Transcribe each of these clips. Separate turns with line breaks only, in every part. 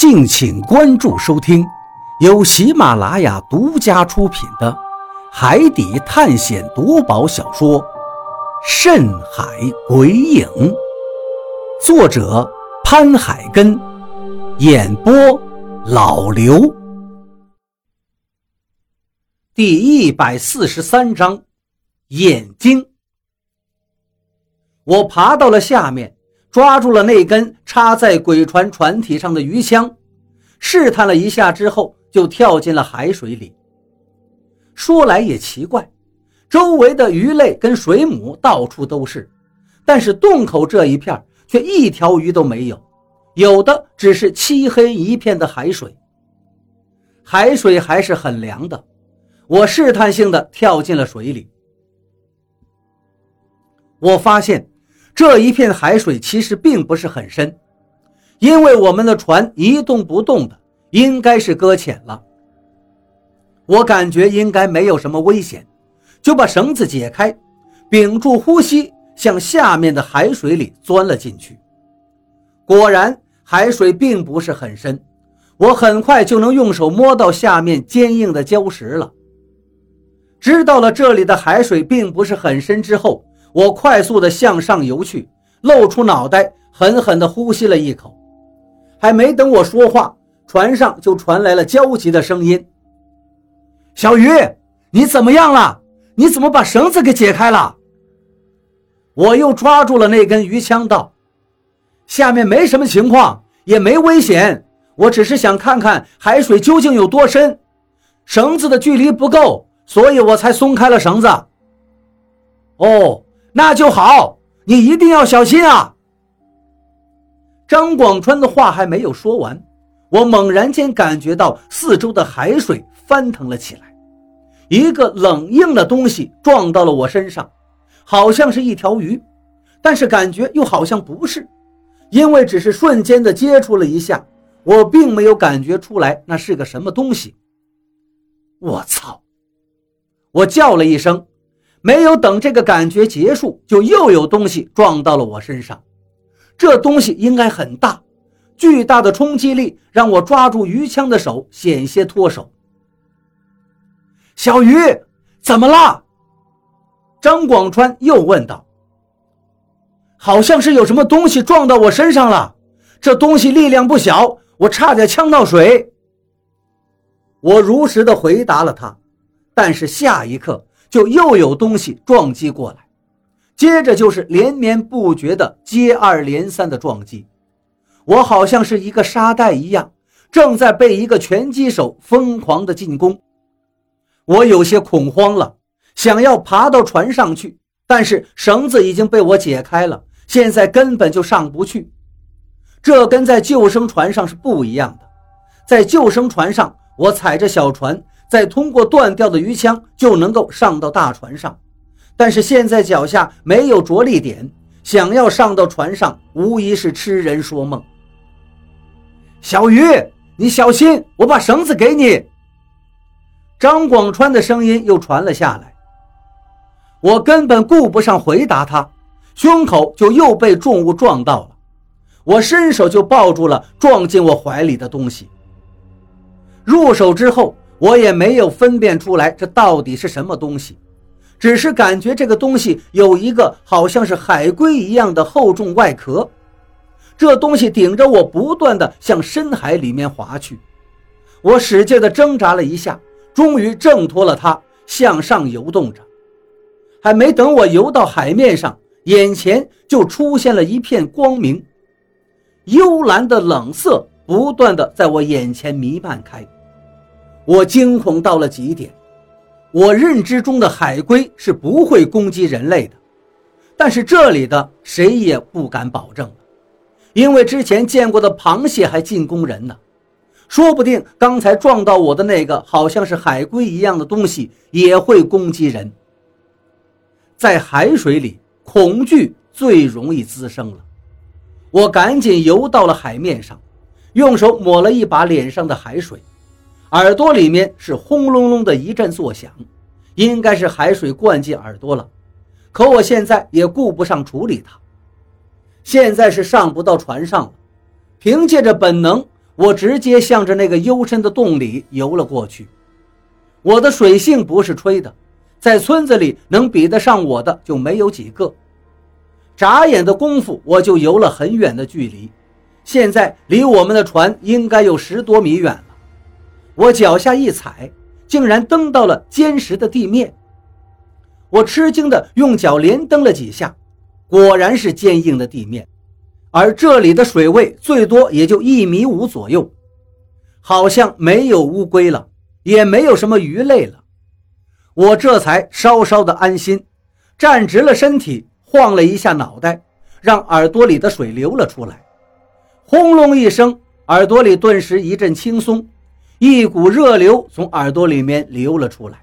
敬请关注收听，由喜马拉雅独家出品的《海底探险夺宝小说》《深海鬼影》，作者潘海根，演播老刘。第一百四十三章，眼睛。我爬到了下面。抓住了那根插在鬼船船体上的鱼枪，试探了一下之后，就跳进了海水里。说来也奇怪，周围的鱼类跟水母到处都是，但是洞口这一片却一条鱼都没有，有的只是漆黑一片的海水。海水还是很凉的，我试探性的跳进了水里，我发现。这一片海水其实并不是很深，因为我们的船一动不动的，应该是搁浅了。我感觉应该没有什么危险，就把绳子解开，屏住呼吸，向下面的海水里钻了进去。果然，海水并不是很深，我很快就能用手摸到下面坚硬的礁石了。知道了这里的海水并不是很深之后。我快速地向上游去，露出脑袋，狠狠地呼吸了一口。还没等我说话，船上就传来了焦急的声音：“小鱼，你怎么样了？你怎么把绳子给解开了？”我又抓住了那根鱼枪，道：“下面没什么情况，也没危险，我只是想看看海水究竟有多深。绳子的距离不够，所以我才松开了绳子。”哦。那就好，你一定要小心啊！张广川的话还没有说完，我猛然间感觉到四周的海水翻腾了起来，一个冷硬的东西撞到了我身上，好像是一条鱼，但是感觉又好像不是，因为只是瞬间的接触了一下，我并没有感觉出来那是个什么东西。我操！我叫了一声。没有等这个感觉结束，就又有东西撞到了我身上。这东西应该很大，巨大的冲击力让我抓住鱼枪的手险些脱手。小鱼，怎么了？张广川又问道。好像是有什么东西撞到我身上了，这东西力量不小，我差点呛到水。我如实的回答了他，但是下一刻。就又有东西撞击过来，接着就是连绵不绝的接二连三的撞击，我好像是一个沙袋一样，正在被一个拳击手疯狂的进攻。我有些恐慌了，想要爬到船上去，但是绳子已经被我解开了，现在根本就上不去。这跟在救生船上是不一样的，在救生船上，我踩着小船。再通过断掉的鱼枪就能够上到大船上，但是现在脚下没有着力点，想要上到船上无疑是痴人说梦。小鱼，你小心，我把绳子给你。张广川的声音又传了下来，我根本顾不上回答他，胸口就又被重物撞到了，我伸手就抱住了撞进我怀里的东西。入手之后。我也没有分辨出来这到底是什么东西，只是感觉这个东西有一个好像是海龟一样的厚重外壳，这东西顶着我不断的向深海里面滑去，我使劲的挣扎了一下，终于挣脱了它，向上游动着，还没等我游到海面上，眼前就出现了一片光明，幽蓝的冷色不断的在我眼前弥漫开。我惊恐到了极点，我认知中的海龟是不会攻击人类的，但是这里的谁也不敢保证，因为之前见过的螃蟹还进攻人呢，说不定刚才撞到我的那个好像是海龟一样的东西也会攻击人。在海水里，恐惧最容易滋生了，我赶紧游到了海面上，用手抹了一把脸上的海水。耳朵里面是轰隆隆的一阵作响，应该是海水灌进耳朵了。可我现在也顾不上处理它，现在是上不到船上了。凭借着本能，我直接向着那个幽深的洞里游了过去。我的水性不是吹的，在村子里能比得上我的就没有几个。眨眼的功夫，我就游了很远的距离，现在离我们的船应该有十多米远。我脚下一踩，竟然蹬到了坚实的地面。我吃惊地用脚连蹬了几下，果然是坚硬的地面，而这里的水位最多也就一米五左右，好像没有乌龟了。也没有什么鱼类了，我这才稍稍的安心，站直了身体，晃了一下脑袋，让耳朵里的水流了出来。轰隆一声，耳朵里顿时一阵轻松，一股热流从耳朵里面流了出来，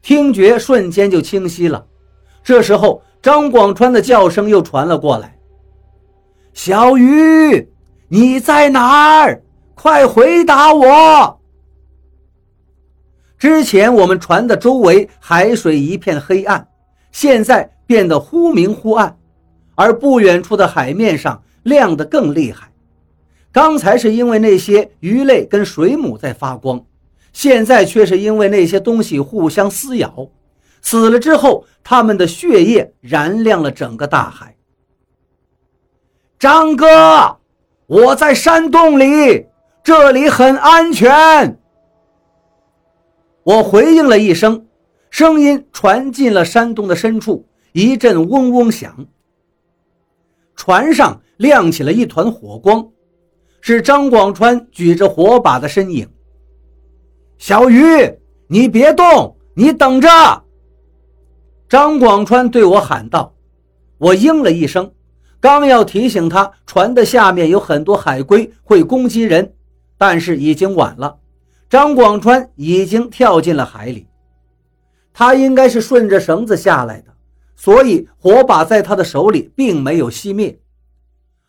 听觉瞬间就清晰了。这时候，张广川的叫声又传了过来：“小鱼，你在哪儿？快回答我！”之前我们船的周围海水一片黑暗，现在变得忽明忽暗，而不远处的海面上亮得更厉害。刚才是因为那些鱼类跟水母在发光，现在却是因为那些东西互相撕咬，死了之后，它们的血液燃亮了整个大海。张哥，我在山洞里，这里很安全。我回应了一声，声音传进了山洞的深处，一阵嗡嗡响。船上亮起了一团火光，是张广川举着火把的身影。小鱼，你别动，你等着！张广川对我喊道。我应了一声，刚要提醒他船的下面有很多海龟会攻击人，但是已经晚了。张广川已经跳进了海里，他应该是顺着绳子下来的，所以火把在他的手里并没有熄灭。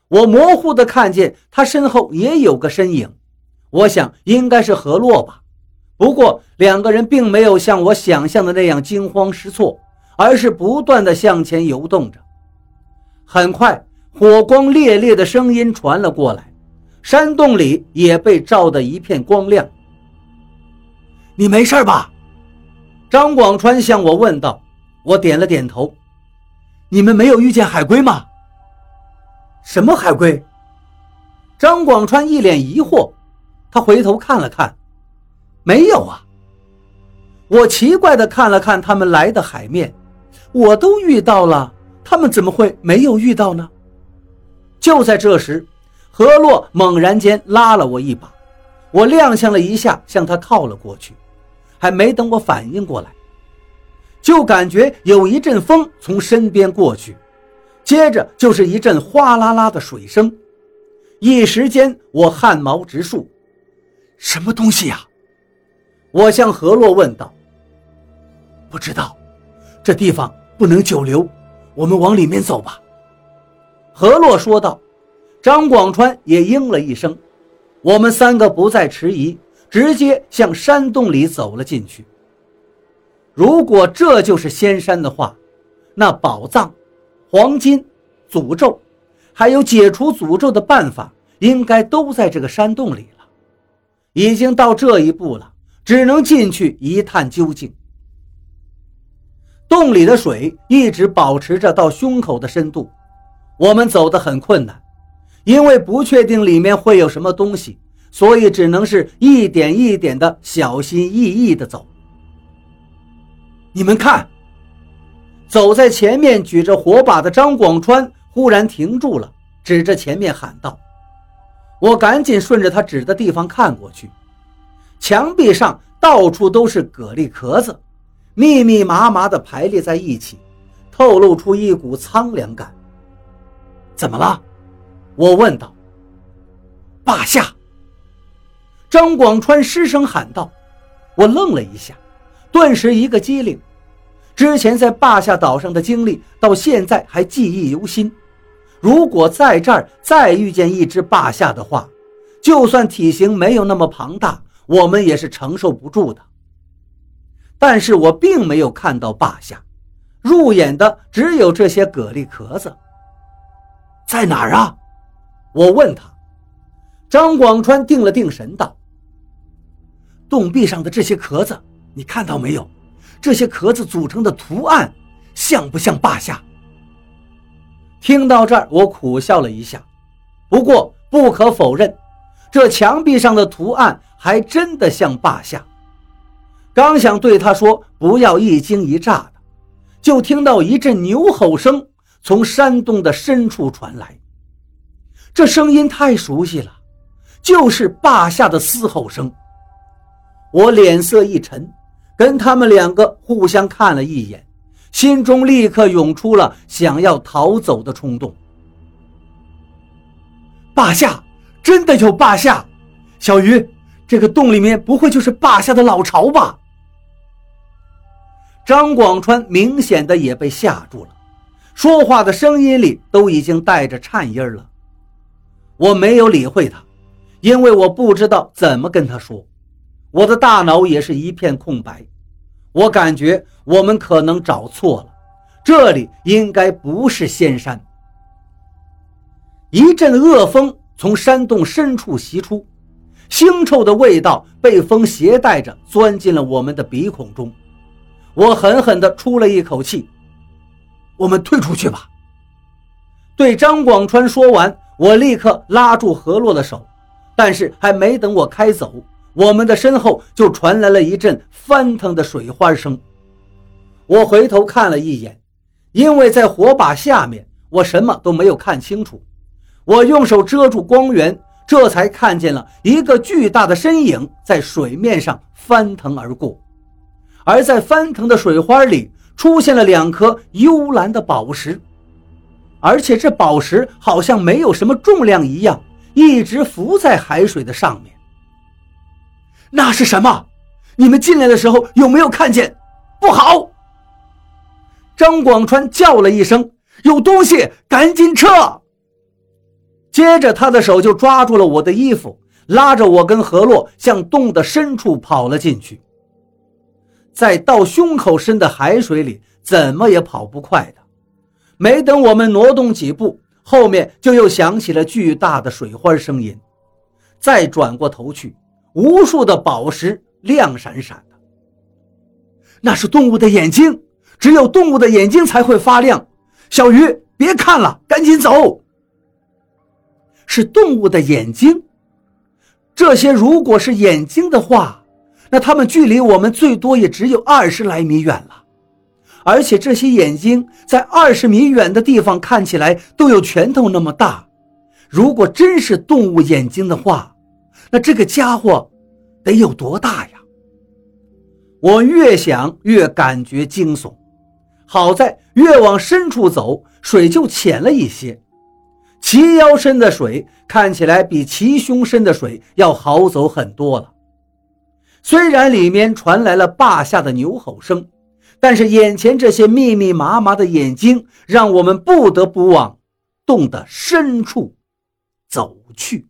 我模糊的看见他身后也有个身影，我想应该是何洛吧。不过两个人并没有像我想象的那样惊慌失措，而是不断的向前游动着。很快，火光烈烈的声音传了过来，山洞里也被照得一片光亮。你没事吧？张广川向我问道。我点了点头。你们没有遇见海龟吗？什么海龟？张广川一脸疑惑。他回头看了看，没有啊。我奇怪的看了看他们来的海面，我都遇到了，他们怎么会没有遇到呢？就在这时，何洛猛然间拉了我一把，我踉跄了一下，向他靠了过去。还没等我反应过来，就感觉有一阵风从身边过去，接着就是一阵哗啦啦的水声，一时间我汗毛直竖。什么东西呀？我向何洛问道。不知道，这地方不能久留，我们往里面走吧。何洛说道。张广川也应了一声，我们三个不再迟疑。直接向山洞里走了进去。如果这就是仙山的话，那宝藏、黄金、诅咒，还有解除诅咒的办法，应该都在这个山洞里了。已经到这一步了，只能进去一探究竟。洞里的水一直保持着到胸口的深度，我们走得很困难，因为不确定里面会有什么东西。所以只能是一点一点的小心翼翼地走。你们看，走在前面举着火把的张广川忽然停住了，指着前面喊道：“我赶紧顺着他指的地方看过去，墙壁上到处都是蛤蜊壳子，密密麻麻地排列在一起，透露出一股苍凉感。”怎么了？我问道。霸下。张广川失声喊道：“我愣了一下，顿时一个机灵。之前在霸下岛上的经历，到现在还记忆犹新。如果在这儿再遇见一只霸下的话，就算体型没有那么庞大，我们也是承受不住的。但是我并没有看到霸下，入眼的只有这些蛤蜊壳子。在哪儿啊？”我问他。张广川定了定神，道：“洞壁上的这些壳子，你看到没有？这些壳子组成的图案，像不像霸下？”听到这儿，我苦笑了一下。不过，不可否认，这墙壁上的图案还真的像霸下。刚想对他说不要一惊一乍的，就听到一阵牛吼声从山洞的深处传来。这声音太熟悉了，就是霸下的嘶吼声。我脸色一沉，跟他们两个互相看了一眼，心中立刻涌出了想要逃走的冲动。霸下，真的有霸下！小鱼，这个洞里面不会就是霸下的老巢吧？张广川明显的也被吓住了，说话的声音里都已经带着颤音了。我没有理会他，因为我不知道怎么跟他说，我的大脑也是一片空白。我感觉我们可能找错了，这里应该不是仙山。一阵恶风从山洞深处袭出，腥臭的味道被风携带着钻进了我们的鼻孔中。我狠狠地出了一口气，我们退出去吧。对张广川说完，我立刻拉住何洛的手，但是还没等我开走，我们的身后就传来了一阵翻腾的水花声。我回头看了一眼，因为在火把下面，我什么都没有看清楚。我用手遮住光源，这才看见了一个巨大的身影在水面上翻腾而过。而在翻腾的水花里，出现了两颗幽蓝的宝石，而且这宝石好像没有什么重量一样，一直浮在海水的上面。那是什么？你们进来的时候有没有看见？不好！张广川叫了一声：“有东西，赶紧撤！”接着，他的手就抓住了我的衣服，拉着我跟何洛向洞的深处跑了进去。在到胸口深的海水里，怎么也跑不快的。没等我们挪动几步，后面就又响起了巨大的水花声音。再转过头去，无数的宝石亮闪闪的。那是动物的眼睛，只有动物的眼睛才会发亮。小鱼，别看了，赶紧走。是动物的眼睛，这些如果是眼睛的话。那他们距离我们最多也只有二十来米远了，而且这些眼睛在二十米远的地方看起来都有拳头那么大。如果真是动物眼睛的话，那这个家伙得有多大呀？我越想越感觉惊悚。好在越往深处走，水就浅了一些，齐腰深的水看起来比齐胸深的水要好走很多了。虽然里面传来了坝下的牛吼声，但是眼前这些密密麻麻的眼睛，让我们不得不往洞的深处走去。